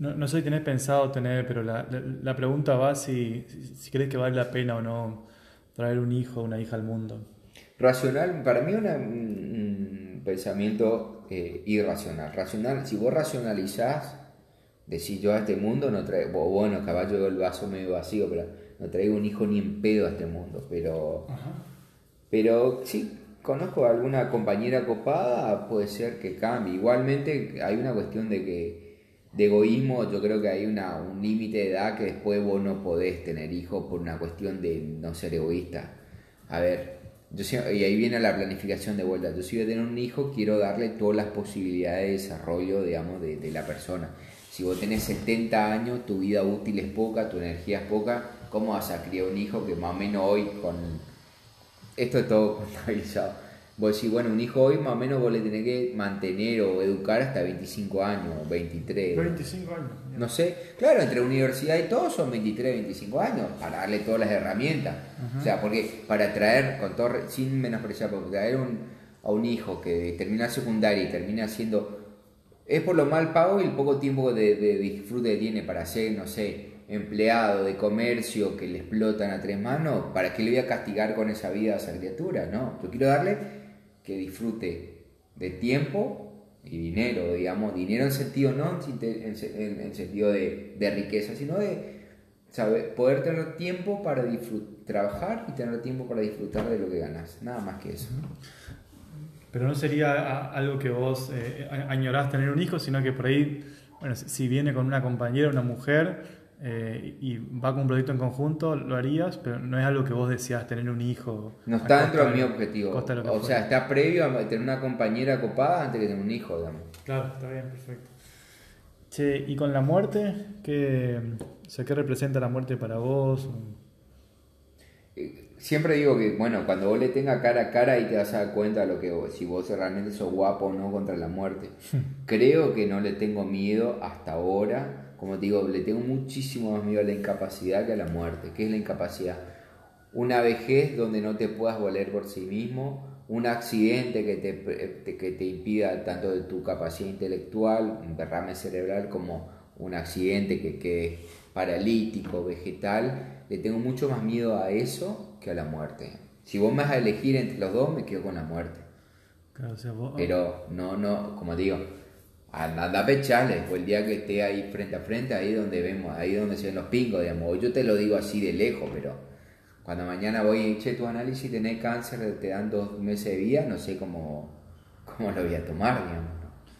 no. sé si tenés pensado tener, pero la, la, pregunta va si, si crees que vale la pena o no traer un hijo o una hija al mundo. Racional, para mí una, pensamiento eh, irracional. Racional, si vos racionalizás, decís yo a este mundo no traigo, bueno, caballo el vaso medio vacío, pero no traigo un hijo ni en pedo a este mundo, pero, pero sí, conozco a alguna compañera copada, puede ser que cambie. Igualmente hay una cuestión de que de egoísmo, yo creo que hay una, un límite de edad que después vos no podés tener hijos por una cuestión de no ser egoísta. A ver, y ahí viene la planificación de vuelta. Yo si voy a tener un hijo, quiero darle todas las posibilidades de desarrollo, digamos, de, de la persona. Si vos tenés 70 años, tu vida útil es poca, tu energía es poca, ¿cómo vas a criar un hijo que más o menos hoy con... Esto es todo contabilizado [LAUGHS] Vos decís, bueno, un hijo hoy más o menos vos le tenés que mantener o educar hasta 25 años, 23. 25 años. No sé, claro, entre universidad y todo son 23, 25 años, para darle todas las herramientas. O sea, porque para traer, con todo, sin menospreciar, porque traer un, a un hijo que termina secundaria y termina siendo, es por lo mal pago y el poco tiempo de, de disfrute que tiene para ser, no sé, empleado de comercio que le explotan a tres manos, ¿para qué le voy a castigar con esa vida a esa criatura? No, yo quiero darle que disfrute de tiempo y dinero, digamos, dinero en sentido no en, sentido de, riqueza, sino de saber, poder tener tiempo para trabajar y tener tiempo para disfrutar de lo que ganas, nada más que eso. Pero no sería algo que vos eh, añorás tener un hijo, sino que por ahí, bueno, si viene con una compañera, una mujer, eh, y va con un proyecto en conjunto, lo harías, pero no es algo que vos decías tener un hijo. No está dentro de mi objetivo. O sea, está previo a tener una compañera copada antes que tener un hijo, digamos. Claro, está bien, perfecto. Che, ¿y con la muerte? ¿Qué, ¿qué representa la muerte para vos? Eh, siempre digo que, bueno, cuando vos le tengas cara a cara ahí te vas a dar cuenta de lo que si vos realmente sos guapo o no contra la muerte. Creo que no le tengo miedo hasta ahora como te digo, le tengo muchísimo más miedo a la incapacidad que a la muerte. ¿Qué es la incapacidad? Una vejez donde no te puedas valer por sí mismo, un accidente que te, que te impida tanto de tu capacidad intelectual, un derrame cerebral, como un accidente que quede paralítico, vegetal. Le tengo mucho más miedo a eso que a la muerte. Si vos me vas a elegir entre los dos, me quedo con la muerte. Pero no, no, como digo, a pecharle, o el día que esté ahí frente a frente, ahí donde vemos, ahí donde se ven los pingos, digamos. Yo te lo digo así de lejos, pero cuando mañana voy y eche tu análisis, tenés cáncer, te dan dos meses de vida, no sé cómo, cómo lo voy a tomar, digamos.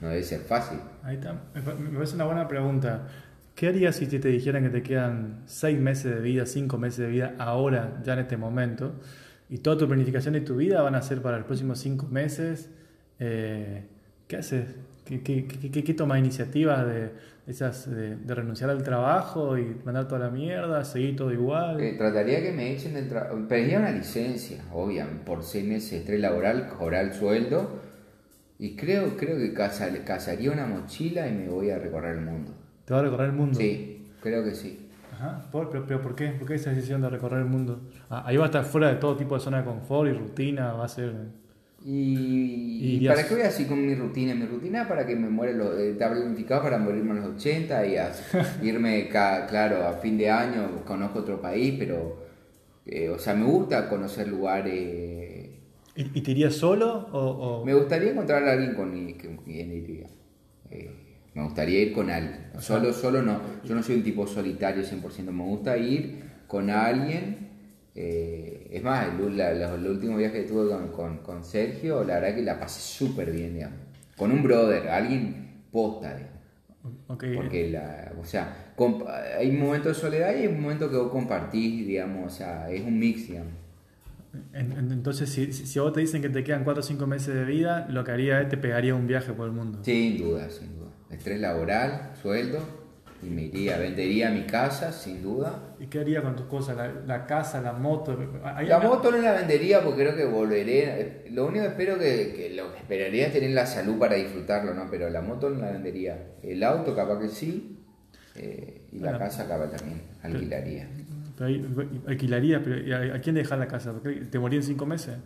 No, debe ser fácil. Ahí está. Me parece una buena pregunta. ¿Qué harías si te dijeran que te quedan seis meses de vida, cinco meses de vida ahora, ya en este momento, y toda tu planificación de tu vida van a ser para los próximos cinco meses? Eh, ¿Qué haces? ¿Qué, qué, qué, qué toma iniciativas de, esas, de, renunciar al trabajo y mandar toda la mierda, seguir todo igual? Eh, trataría que me echen del trabajo. Pediría una licencia, obviamente, por seis meses de estrés laboral, cobrar el sueldo. Y creo, creo que cazaría una mochila y me voy a recorrer el mundo. ¿Te vas a recorrer el mundo? Sí, creo que sí. Ajá, pero, pero, ¿por qué? ¿Por qué esa decisión de recorrer el mundo? Ah, ahí va a estar fuera de todo tipo de zona de confort y rutina, va a ser... Y, para qué voy así con mi rutina? Mi rutina para que me muere, lo, eh, planificado para morirme a los 80 y [LAUGHS] irme, claro, a fin de año, conozco otro país, pero, eh, o sea, me gusta conocer lugares. ¿Y, te irías solo? O, Me gustaría encontrar a alguien con quien iría. Eh, me gustaría ir con alguien. Solo, solo no. Yo no soy un tipo solitario 100%. Me gusta ir con alguien eh, es más, el, último viaje que tuve con, Sergio, la verdad que la pasé súper bien, digamos. Con un brother, alguien posta, Porque, la, o sea, hay un momento de soledad y hay un momento que vos compartís, digamos, o sea, es un mix, digamos. Entonces, si, si vos te dicen que te quedan 4 o 5 meses de vida, lo que haría es te pegaría un viaje por el mundo. Sin duda, sin duda. Estrés laboral, sueldo, y me iría, vendería mi casa, sin duda. ¿Y qué haría con tus cosas? La, casa, la moto. La moto no la vendería porque creo que volveré. Lo único que espero que, que lo que esperaría es tener la salud para disfrutarlo, ¿no? Pero la moto no la vendería. El auto capaz que sí. Eh, y la casa capaz también. Alquilaría. alquilaría, pero ¿a quién dejar la casa? ¿Te morí en cinco meses?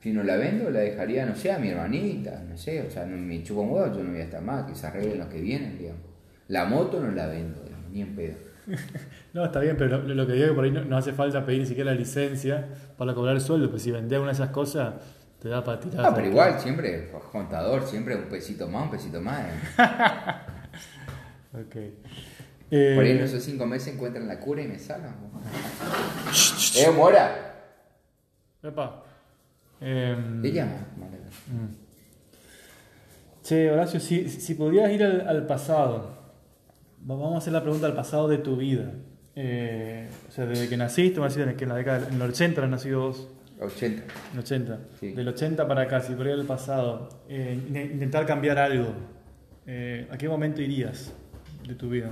Si no la vendo, la dejaría, no sé, a mi hermanita, no sé, o sea, no me chupo un huevo, yo no voy a estar más, que se arreglen los que vienen, digamos. La moto no la vendo, ni en pedo. [LAUGHS] no, está bien, pero lo, que digo es que por ahí no, hace falta pedir ni siquiera la licencia para cobrar el sueldo, pues si vendés una de esas cosas, te da para tirar. Ah, pero igual, siempre, contador, siempre un pesito más, un pesito más. [LAUGHS] ok. por ahí en eh, esos cinco meses encuentran la cura y me salvan. [LAUGHS] ¡Eh, Mora! Epa. Eh, Te llama, mm. Che, Horacio, si, si podías ir al pasado, Vamos a hacer la pregunta al pasado de tu vida. Eh, o sea, desde que naciste, vamos a decir, en la década, en el 80 has nacido vos. 80. El 80. Del 80 para acá, si por el pasado, eh, intentar cambiar algo, eh, ¿a qué momento irías de tu vida?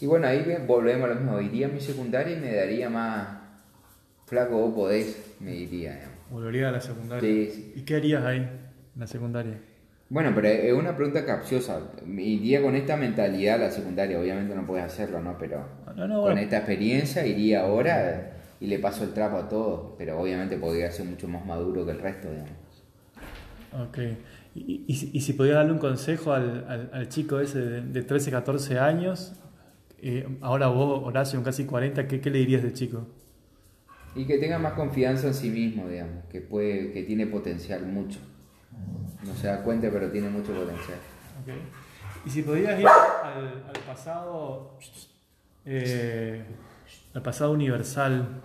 Y bueno, ahí volvemos a lo mismo. Iría a mi secundaria y me daría más flaco vos podés, me diría. Volvería a la secundaria. Sí, ¿Y qué harías ahí, en la secundaria? Bueno, pero es una pregunta capciosa. Iría con esta mentalidad a la secundaria, obviamente no puedes hacerlo, ¿no? Pero con esta experiencia iría ahora y le paso el trapo a todos, pero obviamente podría ser mucho más maduro que el resto, digamos. Ok. ¿Y, y, si podías darle un consejo al, al, chico ese de, 13, 14 años, eh, ahora vos, Horacio, un casi 40, ¿qué, ¿qué, le dirías de chico? Y que tenga más confianza en sí mismo, digamos, que, puede, que tiene potencial mucho. No se da cuenta, pero tiene mucho potencial. Y si podías ir al, pasado, eh, al pasado universal,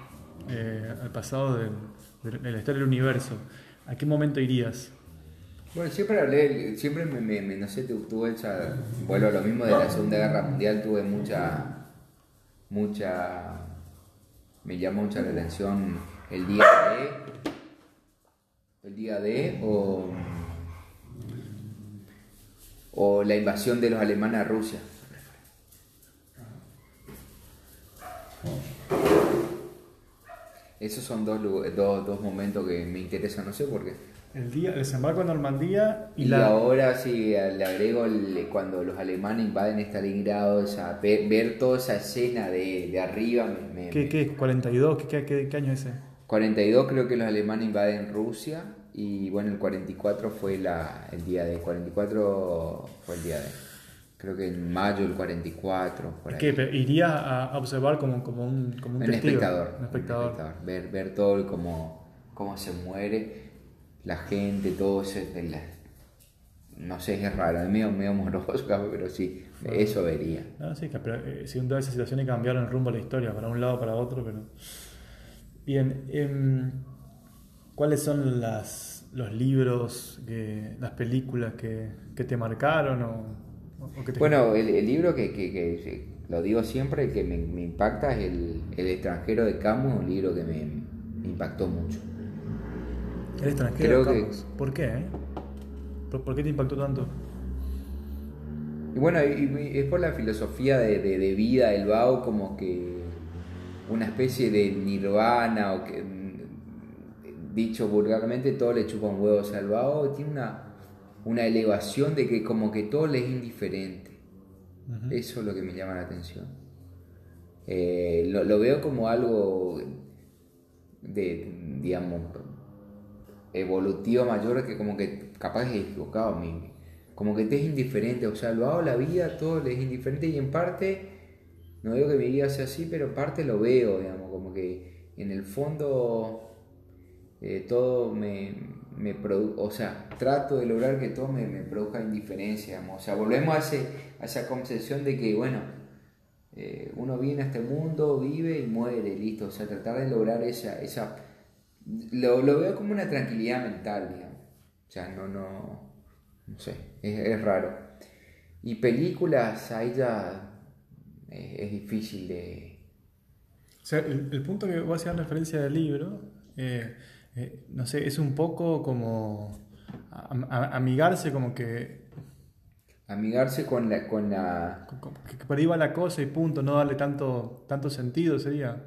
eh, al pasado del, del, del universo, ¿a qué momento irías? Bueno, siempre hablé, siempre me, me, no sé, tuve esa, vuelvo a lo mismo de la Segunda Guerra Mundial, tuve mucha, mucha, me llamó mucha la atención el día de, el día de, o o la invasión de los alemanes a Rusia. Esos son dos, dos, dos momentos que me interesan, no sé por qué. El día, el desembarco en Normandía y, la... ahora sí le agrego cuando los alemanes invaden Stalingrado, esa, ver, ver toda esa escena de, de arriba. Me, ¿Qué, ¿Qué, ¿42? ¿Qué, qué, qué año es ese? 42 creo que los alemanes invaden Rusia y bueno, el 44 fue la, el día de 44 fue el día de creo que en mayo del 44 por ¿Qué, iría a observar como, como un, como un, espectador, un espectador. ver, ver todo cómo, cómo se muere la gente todo ese no sé es raro es medio, medio moroso [LAUGHS] pero sí eso vería. No, sí, pero, eh, sin duda esas situaciones cambiaron el rumbo de la historia para un lado para otro pero bien eh, ¿Cuáles son las, los libros, las películas que, que, te marcaron? O, Bueno, el, libro que, que, lo digo siempre, que me, me impacta es el, el, extranjero de Camus, un libro que me, impactó mucho. El extranjero de Camus. ¿Por qué? ¿Por, qué te impactó tanto? Y bueno, es por la filosofía de, vida del Bao, como que una especie de nirvana, o que, dicho vulgarmente, todo le chupa un huevo. al Bao tiene una, una elevación de que como que todo le es indiferente. Eso es lo que me llama la atención. Eh, lo, veo como algo de, digamos, evolutivo mayor que como que capaz es equivocado, como que te es indiferente, o sea, lo hago la vida, todo le es indiferente y en parte, no digo que mi vida sea así, pero en parte lo veo, digamos, como que en el fondo eh, todo me, me produce, o sea, trato de lograr que todo me, me produzca indiferencia, digamos, o sea, volvemos a, ese, a esa concepción de que, bueno, eh, uno viene a este mundo, vive y muere, listo. O sea, tratar de lograr esa... esa lo, veo como una tranquilidad mental, digamos. O sea, no, no, no sé, es, raro. Y películas, ahí ya es, difícil de... O sea, el, punto que a hacer referencia del libro, eh, eh, no sé, es un poco como amigarse como que amigarse con la... Con la... Que por ahí va la cosa y punto, no darle tanto, tanto sentido sería.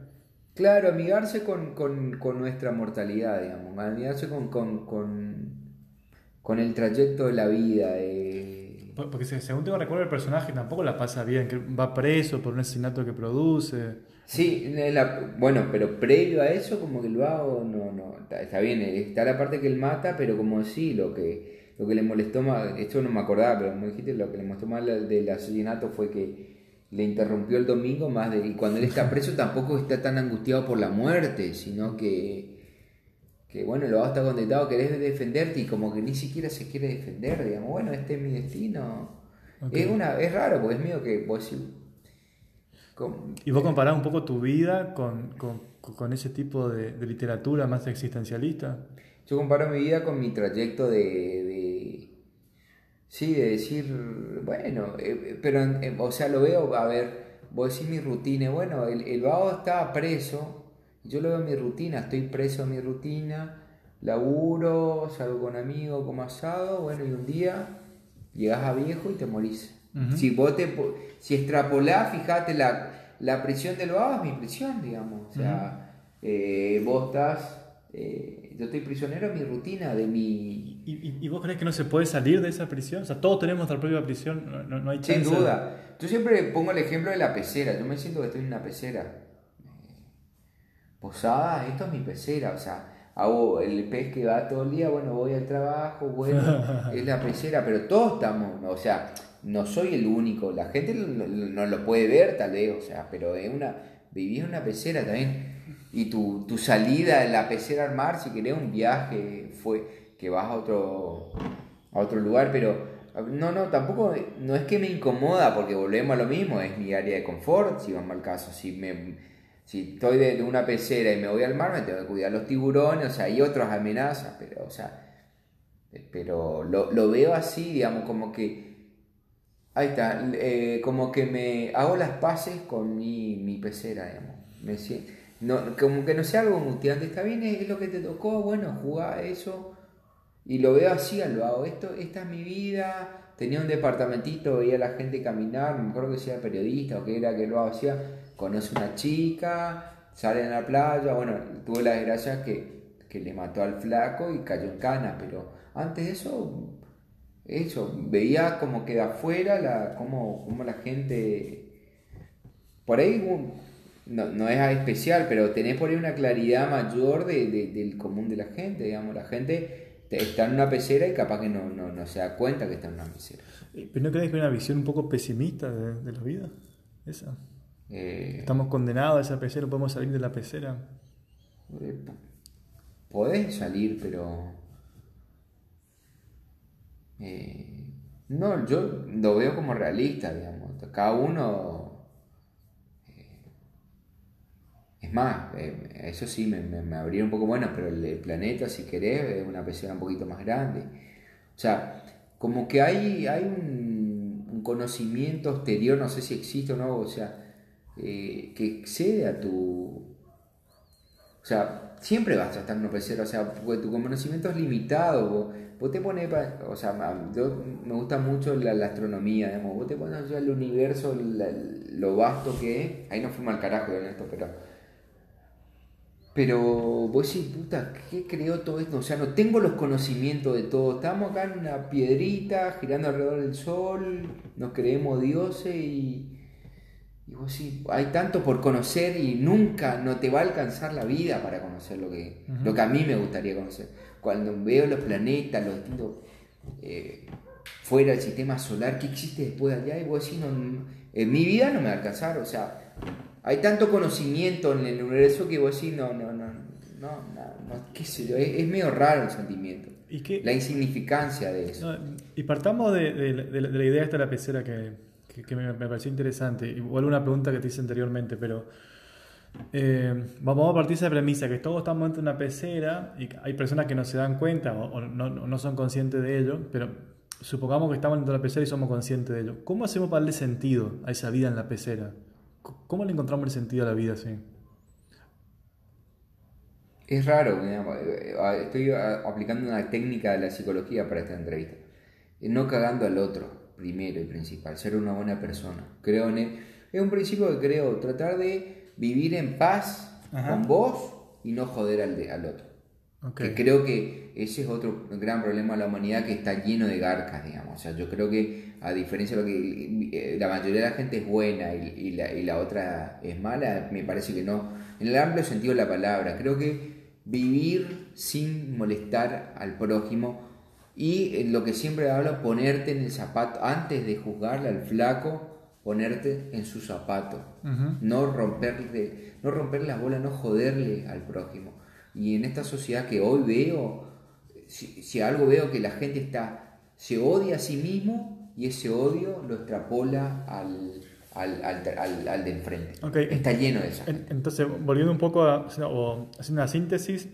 Claro, amigarse con, con, con nuestra mortalidad, digamos, amigarse con, con, con, el trayecto de la vida. Eh. Porque según tengo recuerdo el personaje tampoco la pasa bien, que va preso por un asesinato que produce. Sí, bueno, pero previo a eso como que lo hago, no, no, está, bien, está la parte que él mata, pero como sí, lo que lo que le molestó más, esto no me acordaba, pero me dijiste, lo que le molestó más del asesinato fue que le interrumpió el domingo más de, y cuando él está preso tampoco está tan angustiado por la muerte, sino que, que bueno, lo va a estar contentado, querés defenderte y como que ni siquiera se quiere defender, digamos, bueno, este es mi destino. Es, una, es raro, porque es mío que vos ¿Y vos comparás un poco tu vida con, con, con ese tipo de, de literatura más existencialista? Yo comparo mi vida con mi trayecto de, Sí, de decir, bueno, eh, eh, pero, eh, o sea, lo veo, a ver, voy a decir mi rutina, bueno, el, el vago estaba preso, yo lo veo en mi rutina, estoy preso en mi rutina, laburo, salgo con amigos, como asado, bueno, y un día llegas a viejo y te morís. Si vos te, si extrapolás, fíjate, la, la prisión del vago es mi prisión, digamos, o sea, vos estás eh, yo estoy prisionero de mi rutina, de mi... ¿Y, vos crees que no se puede salir de esa prisión? O sea, todos tenemos nuestra propia prisión, no, no hay chance. Sin duda. Yo siempre pongo el ejemplo de la pecera, yo me siento que estoy en una pecera. Eh, posada, esto es mi pecera, o sea, hago el pez que va todo el día, bueno, voy al trabajo, bueno, [LAUGHS] es la pecera, pero todos estamos, o sea, no soy el único, la gente no, lo puede ver tal vez, o sea, pero es una, en una pecera también. Y tu, tu salida de la pecera al mar, si querés, un viaje fue que vas a otro, a otro lugar, pero no, no, tampoco, no es que me incomoda porque volvemos a lo mismo, es mi área de confort, si vamos al caso, si me... Si estoy de, una pecera y me voy al mar, me tengo que cuidar los tiburones, o sea, hay otras amenazas, pero, o sea, pero lo, lo veo así, digamos, como que, ahí está, eh, como que me hago las paces con mi, mi pecera, digamos, me siento no, como que no sea algo muteante, está bien, es, lo que te tocó, bueno, jugá eso. Y lo veo así, lo hago, esto, esta es mi vida. Tenía un departamentito, veía a la gente caminar, me acuerdo que sea periodista o que era que lo hacía. Conoce una chica, sale a la playa, bueno, tuve la desgracia que, que le mató al flaco y cayó en cana, pero antes de eso, eso, veía como que de afuera la, como, como la gente, por ahí no, no, es especial, pero tenés por ahí una claridad mayor de, del común de la gente, digamos, la gente está en una pecera y capaz que no, no, se da cuenta que está en una pecera. ¿Pero no crees que hay una visión un poco pesimista de, la vida? Esa. Eh, Estamos condenados a esa pecera, podemos salir de la pecera. Eh, podés salir, pero... Eh, no, yo lo veo como realista, digamos. Cada uno más, eh, eso sí, me, me, abriría un poco bueno, pero el, planeta, si querés, es una pecera un poquito más grande. O sea, como que hay, hay un, conocimiento exterior, no sé si existe o no, o sea, eh, que excede a tu... O sea, siempre vas a estar en una pecera, o sea, porque tu conocimiento es limitado, vos te pones, o sea, yo me gusta mucho la, astronomía, digamos, vos te pones el universo, lo vasto que es, ahí no fuimos al carajo en esto, pero pero vos decís, puta, ¿qué creó todo esto? O sea, no tengo los conocimientos de todo. Estamos acá en una piedrita, girando alrededor del sol, nos creemos dioses y, y vos decís, hay tanto por conocer y nunca no te va a alcanzar la vida para conocer lo que, lo que a mí me gustaría conocer. Cuando veo los planetas, los distintos, eh, fuera del sistema solar, ¿qué existe después de allá? Y vos decís, no, en mi vida no me va a alcanzar, o sea hay tanto conocimiento en el universo que vos decís, no, no, no, no, no, qué sé yo, es, medio raro el sentimiento. ¿Y qué? La insignificancia de eso. y partamos de, de, la idea esta de la pecera que, que, me, pareció interesante. Igual una pregunta que te hice anteriormente, pero eh, vamos a partir de esa premisa, que todos estamos dentro de una pecera y hay personas que no se dan cuenta o, no, no, son conscientes de ello, pero supongamos que estamos dentro de la pecera y somos conscientes de ello. ¿Cómo hacemos para darle sentido a esa vida en la pecera? ¿Cómo le encontramos el sentido a la vida así? Es raro, eh, estoy aplicando una técnica de la psicología para esta entrevista. No cagando al otro, primero y principal, ser una buena persona. Creo en Es un principio que creo, tratar de vivir en paz con vos y no joder al, al otro. Que creo que ese es otro gran problema de la humanidad que está lleno de garcas, digamos. O sea, yo creo que a diferencia de lo que eh, la mayoría de la gente es buena y, la, y la otra es mala, me parece que no. En el amplio sentido de la palabra, creo que vivir sin molestar al prójimo y en lo que siempre hablo, ponerte en el zapato, antes de juzgarle al flaco, ponerte en su zapato, no romperle, no romperle las bolas, no joderle al prójimo. Y en esta sociedad que hoy veo, si, algo veo que la gente está, se odia a sí mismo y ese odio lo extrapola al, al, al, al, de enfrente. Está lleno de eso. Entonces, volviendo un poco a o haciendo una síntesis,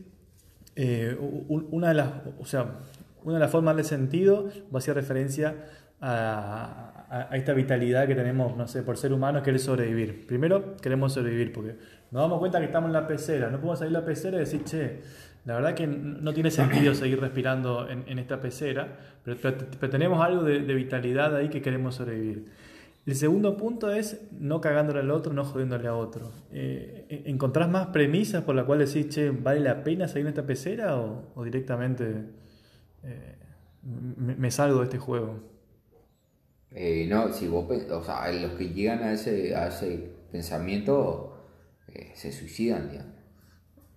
eh, una, de las, o sea, una de las formas de sentido va a ser referencia a, a, esta vitalidad que tenemos, no sé, por ser humanos, querer sobrevivir. Primero, queremos sobrevivir porque nos damos cuenta que estamos en la pecera, no podemos salir de la pecera y decir, che, la verdad que no tiene sentido seguir respirando en, esta pecera, pero, tenemos algo de, vitalidad ahí que queremos sobrevivir. El segundo punto es no cagándole al otro, no jodiéndole a otro. Eh, ¿Encontrás más premisas por las cuales decís, che, ¿vale la pena salir en esta pecera o, directamente eh, me, salgo de este juego? Eh, no, si vos, o sea, los que llegan a ese, a ese pensamiento se suicidan, digamos.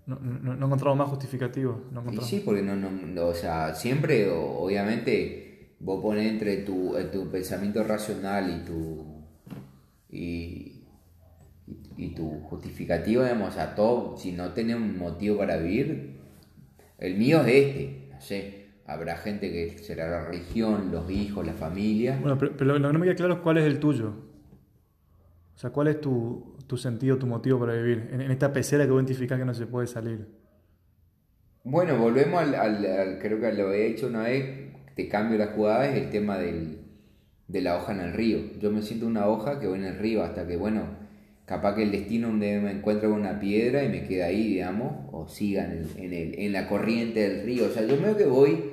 No, no, no encontramos más justificativo. No sí, porque no, no, o sea, siempre, obviamente, vos pones entre tu, eh, tu pensamiento racional y tu. Y, y, tu justificativo, digamos, a todo, si no tenés un motivo para vivir, el mío es este, no sé. Habrá gente que será la religión, los hijos, la familia. Bueno, pero, pero lo que no me queda claro es cuál es el tuyo. O sea, ¿cuál es tu, tu sentido, tu motivo para vivir? En, esta pecera que vos identificás que no se puede salir. Bueno, volvemos al, creo que lo he hecho una vez, te cambio la jugada, es el tema del, de la hoja en el río. Yo me siento una hoja que voy en el río hasta que, bueno, capaz que el destino donde me encuentro con una piedra y me queda ahí, digamos, o siga en, en, el, en la corriente del río. O sea, yo creo que voy,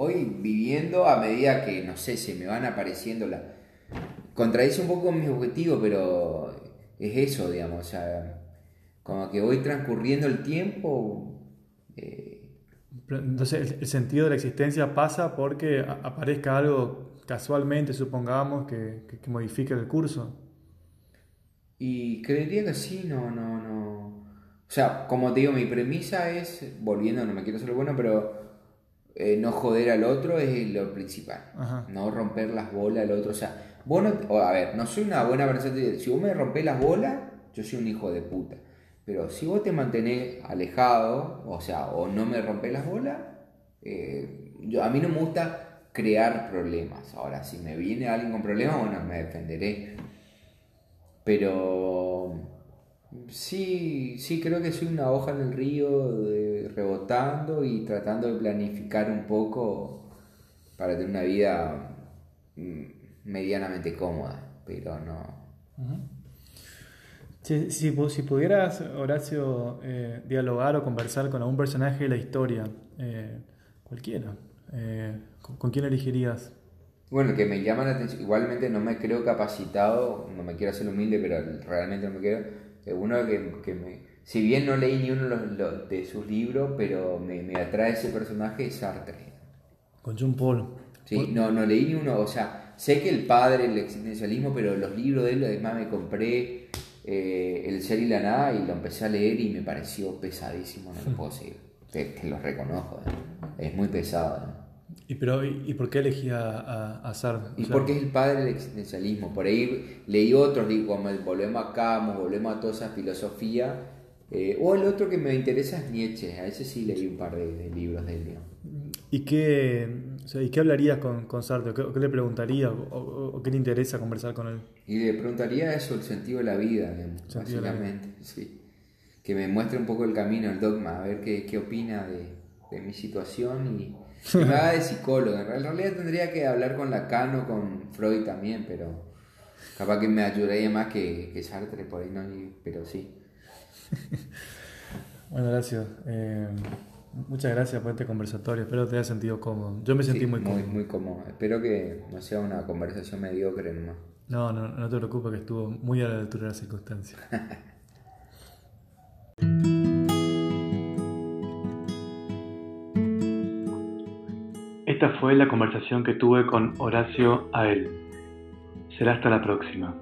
voy viviendo a medida que, no sé, se me van apareciendo las contradice un poco con mis objetivos, pero es eso, digamos, o sea, como que voy transcurriendo el tiempo. Eh, entonces, el, sentido de la existencia pasa porque aparezca algo casualmente, supongamos, que, que, modifique el curso. Y creería que sí, no, no, no. O sea, como te digo, mi premisa es, volviendo, no me quiero ser bueno, pero eh, no joder al otro es lo principal. No romper las bolas al otro. O sea, Vos a ver, no soy una buena persona. Si vos me rompés las bolas, yo soy un hijo de puta. Pero si vos te mantenés alejado, o sea, o no me rompés las bolas, eh, yo, a mí no me gusta crear problemas. Ahora, si me viene alguien con problemas, bueno, me defenderé. Pero sí, sí creo que soy una hoja en el río rebotando y tratando de planificar un poco para tener una vida mm, medianamente cómoda, pero no. si, si, pudieras, Horacio, eh, dialogar o conversar con algún personaje de la historia, eh, cualquiera, Eh, ¿con, quién elegirías? Bueno, que me llama la atención, igualmente no me creo capacitado, no me quiero hacer humilde, pero realmente no me quiero. Uno que, que me, si bien no leí ni uno de sus libros, pero me, me atrae ese personaje es Sartre. Con John Paul. Sí, no, no leí ni uno, o sea, sé que el padre, el existencialismo, pero los libros de él, además me compré eh, El ser y la nada y lo empecé a leer y me pareció pesadísimo, no lo [LAUGHS] puedo seguir. Te, lo reconozco, ¿eh? es muy pesado. ¿Y, pero, y, por qué elegí a, a, Sartre? Y porque es el padre del existencialismo. Por ahí leí otros, como el Volvemos a Camus, Volvemos a toda esa filosofía. Eh, o el otro que me interesa es Nietzsche, a ese sí leí un par de, libros de él. ¿Y qué, ¿y qué hablarías con, con Sartre? ¿Qué, le preguntarías? O, qué te interesa conversar con él? Y le preguntaría eso, el sentido de la vida, básicamente. Sí. Que me muestre un poco el camino, el dogma, a ver qué, qué opina de, de mi situación y [LAUGHS] haga de psicólogo. En realidad tendría que hablar con Lacan o con Freud también, pero capaz que me ayudaría más que, que Sartre, por ahí no, pero sí. [LAUGHS] bueno, gracias. Eh, muchas gracias por este conversatorio. Espero que te haya sentido cómodo. Yo me sentí muy cómodo. Muy, cómodo. Espero que no sea una conversación mediocre ¿no? No, no, no te preocupes que estuvo muy a la altura de las circunstancias. [LAUGHS] Esta fue la conversación que tuve con Horacio Ael. Será hasta la próxima.